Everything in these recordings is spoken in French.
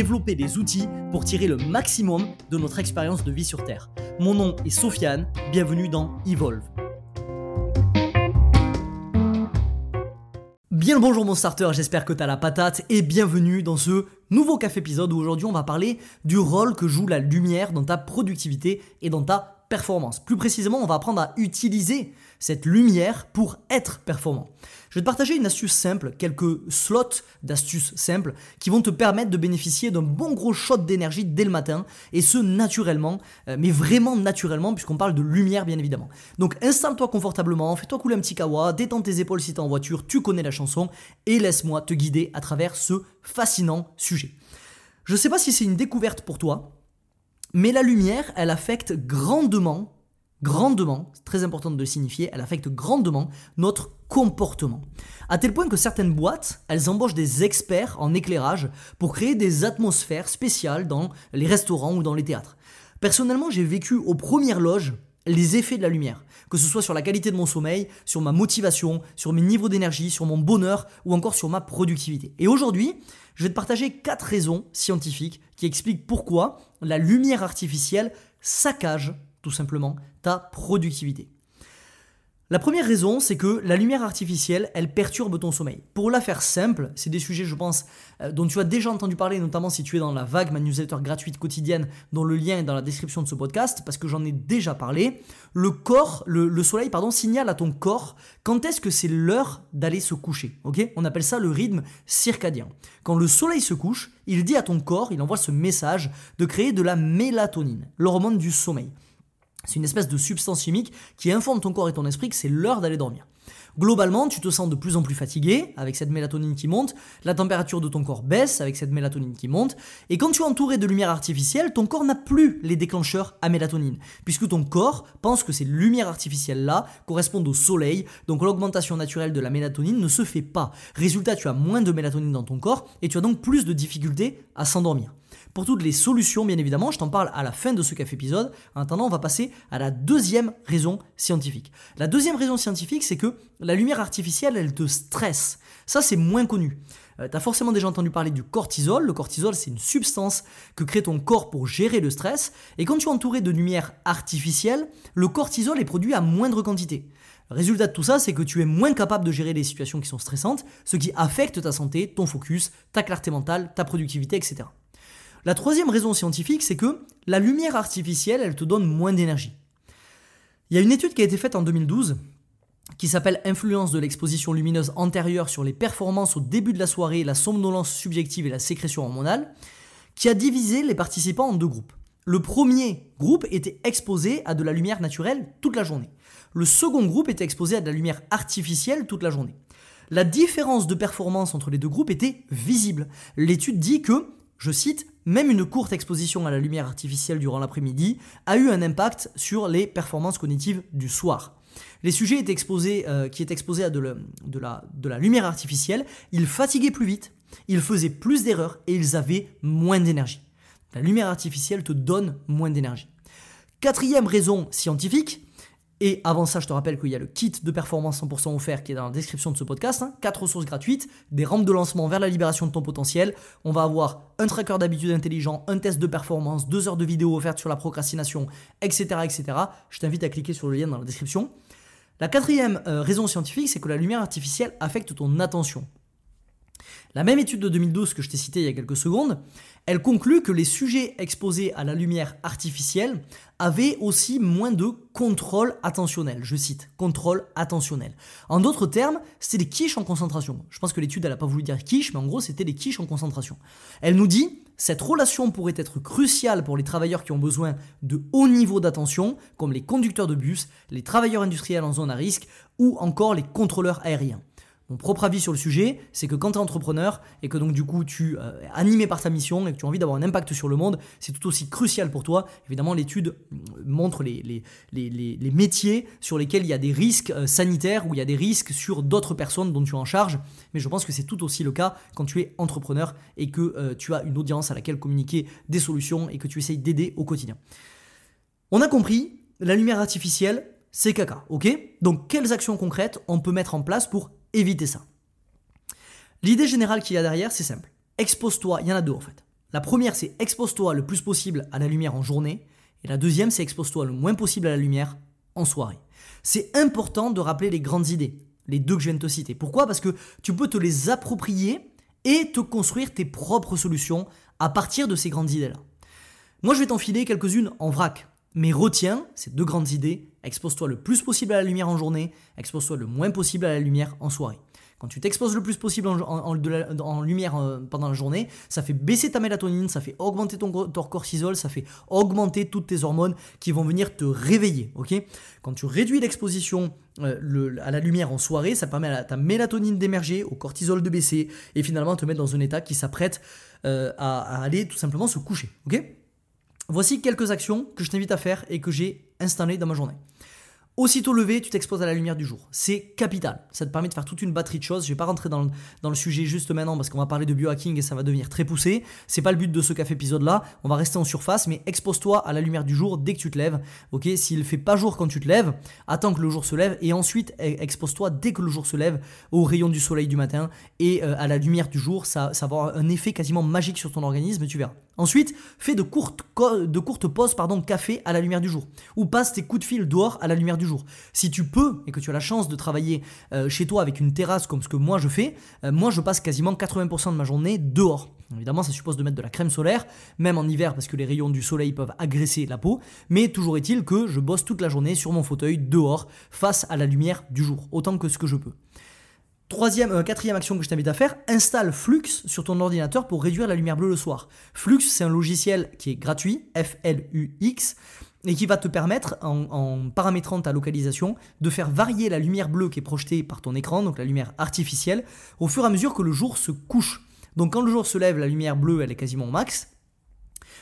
développer des outils pour tirer le maximum de notre expérience de vie sur Terre. Mon nom est Sofiane, bienvenue dans Evolve. Bien le bonjour mon starter, j'espère que tu as la patate et bienvenue dans ce nouveau café épisode où aujourd'hui on va parler du rôle que joue la lumière dans ta productivité et dans ta performance. Plus précisément, on va apprendre à utiliser cette lumière pour être performant. Je vais te partager une astuce simple, quelques slots d'astuces simples qui vont te permettre de bénéficier d'un bon gros shot d'énergie dès le matin et ce naturellement, euh, mais vraiment naturellement puisqu'on parle de lumière bien évidemment. Donc installe-toi confortablement, fais-toi couler un petit kawa, détends tes épaules si tu es en voiture, tu connais la chanson et laisse-moi te guider à travers ce fascinant sujet. Je ne sais pas si c'est une découverte pour toi, mais la lumière, elle affecte grandement grandement, c'est très important de le signifier, elle affecte grandement notre comportement. À tel point que certaines boîtes, elles embauchent des experts en éclairage pour créer des atmosphères spéciales dans les restaurants ou dans les théâtres. Personnellement, j'ai vécu aux premières loges les effets de la lumière, que ce soit sur la qualité de mon sommeil, sur ma motivation, sur mes niveaux d'énergie, sur mon bonheur ou encore sur ma productivité. Et aujourd'hui, je vais te partager quatre raisons scientifiques qui expliquent pourquoi la lumière artificielle saccage tout simplement, ta productivité. La première raison, c'est que la lumière artificielle, elle perturbe ton sommeil. Pour la faire simple, c'est des sujets, je pense, euh, dont tu as déjà entendu parler, notamment si tu es dans la vague, ma newsletter gratuite quotidienne, dont le lien est dans la description de ce podcast, parce que j'en ai déjà parlé. Le corps, le, soleil, pardon, signale à ton corps quand est-ce que c'est l'heure d'aller se coucher. On appelle ça le rythme circadien. Quand le soleil se couche, il dit à ton corps, il envoie ce message de créer de la mélatonine, l'hormone du sommeil. C'est une espèce de substance chimique qui informe ton corps et ton esprit que c'est l'heure d'aller dormir. Globalement, tu te sens de plus en plus fatigué avec cette mélatonine qui monte, la température de ton corps baisse avec cette mélatonine qui monte, et quand tu es entouré de lumière artificielle, ton corps n'a plus les déclencheurs à mélatonine, puisque ton corps pense que ces lumières artificielles-là correspondent au soleil, donc l'augmentation naturelle de la mélatonine ne se fait pas. Résultat, tu as moins de mélatonine dans ton corps, et tu as donc plus de difficultés à s'endormir. Pour toutes les solutions, bien évidemment, je t'en parle à la fin de ce café épisode. En attendant, on va passer à la deuxième raison scientifique. La deuxième raison scientifique, c'est que la lumière artificielle, elle te stresse. Ça, c'est moins connu. Euh, tu as forcément déjà entendu parler du cortisol. Le cortisol, c'est une substance que crée ton corps pour gérer le stress. Et quand tu es entouré de lumière artificielle, le cortisol est produit à moindre quantité. Résultat de tout ça, c'est que tu es moins capable de gérer les situations qui sont stressantes, ce qui affecte ta santé, ton focus, ta clarté mentale, ta productivité, etc. La troisième raison scientifique, c'est que la lumière artificielle, elle te donne moins d'énergie. Il y a une étude qui a été faite en 2012 qui s'appelle Influence de l'exposition lumineuse antérieure sur les performances au début de la soirée, la somnolence subjective et la sécrétion hormonale, qui a divisé les participants en deux groupes. Le premier groupe était exposé à de la lumière naturelle toute la journée. Le second groupe était exposé à de la lumière artificielle toute la journée. La différence de performance entre les deux groupes était visible. L'étude dit que je cite, même une courte exposition à la lumière artificielle durant l'après-midi a eu un impact sur les performances cognitives du soir. Les sujets euh, qui étaient exposés à de la lumière artificielle, ils fatiguaient plus vite, ils faisaient plus d'erreurs et ils avaient moins d'énergie. La lumière artificielle te donne moins d'énergie. Quatrième raison scientifique, et avant ça, je te rappelle qu'il y a le kit de performance 100% offert qui est dans la description de ce podcast. Hein. 4 ressources gratuites, des rampes de lancement vers la libération de ton potentiel. On va avoir un tracker d'habitude intelligent, un test de performance, 2 heures de vidéo offertes sur la procrastination, etc. etc. Je t'invite à cliquer sur le lien dans la description. La quatrième euh, raison scientifique, c'est que la lumière artificielle affecte ton attention. La même étude de 2012 que je t'ai citée il y a quelques secondes, elle conclut que les sujets exposés à la lumière artificielle avaient aussi moins de contrôle attentionnel. Je cite, contrôle attentionnel. En d'autres termes, c'était des quiches en concentration. Je pense que l'étude, n'a pas voulu dire quiche, mais en gros, c'était des quiches en concentration. Elle nous dit, cette relation pourrait être cruciale pour les travailleurs qui ont besoin de haut niveau d'attention, comme les conducteurs de bus, les travailleurs industriels en zone à risque, ou encore les contrôleurs aériens. Mon propre avis sur le sujet, c'est que quand tu es entrepreneur et que donc du coup tu euh, es animé par ta mission et que tu as envie d'avoir un impact sur le monde, c'est tout aussi crucial pour toi. Évidemment, l'étude montre les, métiers sur lesquels il y a des risques euh, sanitaires ou il y a des risques sur d'autres personnes dont tu es en charge. Mais je pense que c'est tout aussi le cas quand tu es entrepreneur et que euh, tu as une audience à laquelle communiquer des solutions et que tu essayes d'aider au quotidien. On a compris, la lumière artificielle, c'est caca, ok? Donc quelles actions concrètes on peut mettre en place pour éviter ça. L'idée générale qu'il y a derrière, c'est simple. Expose-toi, il y en a deux en fait. La première, c'est expose-toi le plus possible à la lumière en journée. Et la deuxième, c'est expose-toi le moins possible à la lumière en soirée. C'est important de rappeler les grandes idées, les deux que je viens de te citer. Pourquoi? Parce que tu peux te les approprier et te construire tes propres solutions à partir de ces grandes idées-là. Moi, je vais t'enfiler quelques-unes en vrac. Mais retiens ces deux grandes idées, expose-toi le plus possible à la lumière en journée, expose-toi le moins possible à la lumière en soirée. Quand tu t'exposes le plus possible en, lumière euh, pendant la journée, ça fait baisser ta mélatonine, ça fait augmenter ton, cortisol, ça fait augmenter toutes tes hormones qui vont venir te réveiller. ok? Quand tu réduis l'exposition euh, à la lumière en soirée, ça permet à ta mélatonine d'émerger, au cortisol de baisser et finalement te mettre dans un état qui s'apprête euh, à, à, aller tout simplement se coucher. ok? Voici quelques actions que je t'invite à faire et que j'ai installées dans ma journée. Aussitôt levé, tu t'exposes à la lumière du jour. C'est capital. Ça te permet de faire toute une batterie de choses. Je vais pas rentrer dans le, sujet juste maintenant parce qu'on va parler de biohacking et ça va devenir très poussé. C'est pas le but de ce café épisode là. On va rester en surface, mais expose-toi à la lumière du jour dès que tu te lèves. Ok, s'il fait pas jour quand tu te lèves, attends que le jour se lève et ensuite e, expose-toi dès que le jour se lève aux rayons du soleil du matin et euh, à la lumière du jour. Ça, ça va avoir un effet quasiment magique sur ton organisme. Tu verras. Ensuite, fais de courtes, de courtes pauses pardon, café à la lumière du jour. Ou passe tes coups de fil dehors à la lumière du jour. Si tu peux et que tu as la chance de travailler euh, chez toi avec une terrasse comme ce que moi je fais, euh, moi je passe quasiment 80% de ma journée dehors. Évidemment, ça suppose de mettre de la crème solaire, même en hiver parce que les rayons du soleil peuvent agresser la peau. Mais toujours est-il que je bosse toute la journée sur mon fauteuil dehors face à la lumière du jour, autant que ce que je peux. Troisième, euh, quatrième action que je t'invite à faire, installe Flux sur ton ordinateur pour réduire la lumière bleue le soir. Flux, c'est un logiciel qui est gratuit, F-L-U-X, et qui va te permettre, en, paramétrant ta localisation, de faire varier la lumière bleue qui est projetée par ton écran, donc la lumière artificielle, au fur et à mesure que le jour se couche. Donc quand le jour se lève, la lumière bleue, elle est quasiment au max,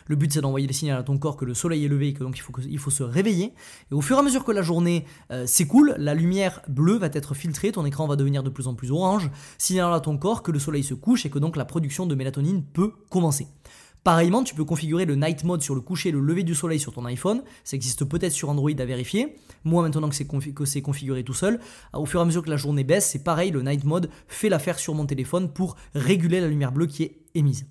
le but, c'est d'envoyer les signaux à ton corps que le soleil est levé et que donc il faut, il faut se réveiller. Et au fur et à mesure que la journée euh, s'écoule, la lumière bleue va être filtrée, ton écran va devenir de plus en plus orange, signalant à ton corps que le soleil se couche et que donc la production de mélatonine peut commencer. Pareillement, tu peux configurer le night mode sur le coucher et le lever du soleil sur ton iPhone. Ça existe peut-être sur Android à vérifier. Moi, maintenant que c'est configuré tout seul, au fur et à mesure que la journée baisse, c'est pareil, le night mode fait l'affaire sur mon téléphone pour réguler la lumière bleue qui est émise.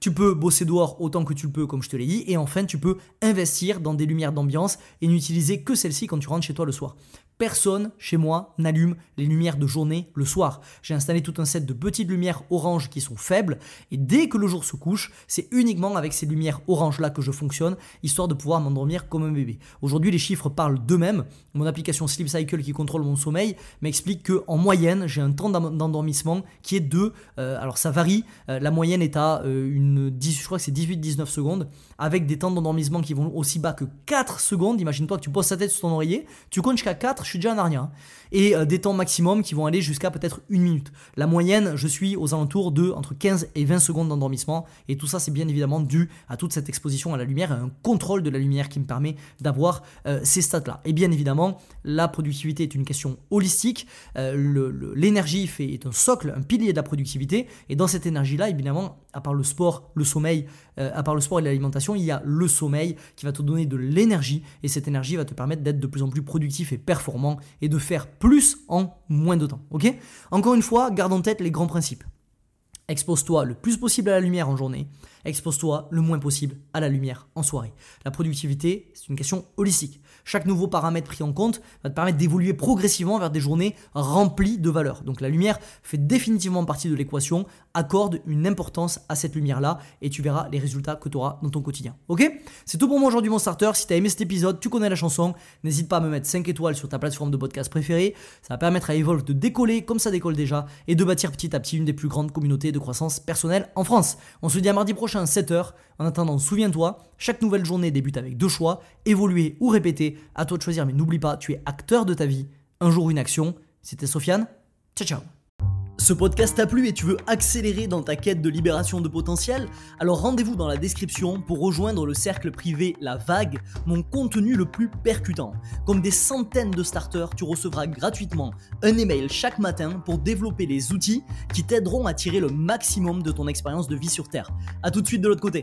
Tu peux bosser dehors autant que tu le peux, comme je te l'ai dit. Et enfin, tu peux investir dans des lumières d'ambiance et n'utiliser que celles-ci quand tu rentres chez toi le soir. Personne chez moi n'allume les lumières de journée le soir. J'ai installé tout un set de petites lumières oranges qui sont faibles et dès que le jour se couche, c'est uniquement avec ces lumières oranges là que je fonctionne, histoire de pouvoir m'endormir comme un bébé. Aujourd'hui, les chiffres parlent d'eux-mêmes. Mon application Sleep Cycle qui contrôle mon sommeil m'explique que en moyenne, j'ai un temps d'endormissement qui est de, euh, alors ça varie, euh, la moyenne est à euh, une 10, je crois que c'est 18-19 secondes, avec des temps d'endormissement qui vont aussi bas que 4 secondes. Imagine-toi que tu poses ta tête sur ton oreiller, tu comptes jusqu'à 4 suis déjà un Narnia. Et euh, des temps maximum qui vont aller jusqu'à peut-être une minute. La moyenne, je suis aux alentours de entre 15 et 20 secondes d'endormissement. Et tout ça, c'est bien évidemment dû à toute cette exposition à la lumière et un contrôle de la lumière qui me permet d'avoir euh, ces stats-là. Et bien évidemment, la productivité est une question holistique. Euh, l'énergie fait est un socle, un pilier de la productivité. Et dans cette énergie-là, évidemment, à part le sport, le sommeil, à part le sport et l'alimentation, il y a le sommeil qui va te donner de l'énergie. Et cette énergie va te permettre d'être de plus en plus productif et et de faire plus en moins de temps. Ok? Encore une fois, garde en tête les grands principes. Expose-toi le plus possible à la lumière en journée, expose-toi le moins possible à la lumière en soirée. La productivité, c'est une question holistique. Chaque nouveau paramètre pris en compte va te permettre d'évoluer progressivement vers des journées remplies de valeur. Donc la lumière fait définitivement partie de l'équation, accorde une importance à cette lumière-là et tu verras les résultats que tu auras dans ton quotidien. Ok? C'est tout pour moi aujourd'hui mon starter. Si tu as aimé cet épisode, tu connais la chanson, n'hésite pas à me mettre 5 étoiles sur ta plateforme de podcast préférée. Ça va permettre à Evolve de décoller comme ça décolle déjà et de bâtir petit à petit une des plus grandes communautés de croissance personnelle en France. On se dit à mardi prochain, 7h. En attendant, souviens-toi, chaque nouvelle journée débute avec deux choix, évoluer ou répéter. À toi de choisir, mais n'oublie pas, tu es acteur de ta vie. Un jour, une action. C'était Sofiane. Ciao, ciao. Ce podcast t'a plu et tu veux accélérer dans ta quête de libération de potentiel? Alors rendez-vous dans la description pour rejoindre le cercle privé La Vague, mon contenu le plus percutant. Comme des centaines de starters, tu recevras gratuitement un email chaque matin pour développer les outils qui t'aideront à tirer le maximum de ton expérience de vie sur Terre. A tout de suite de l'autre côté.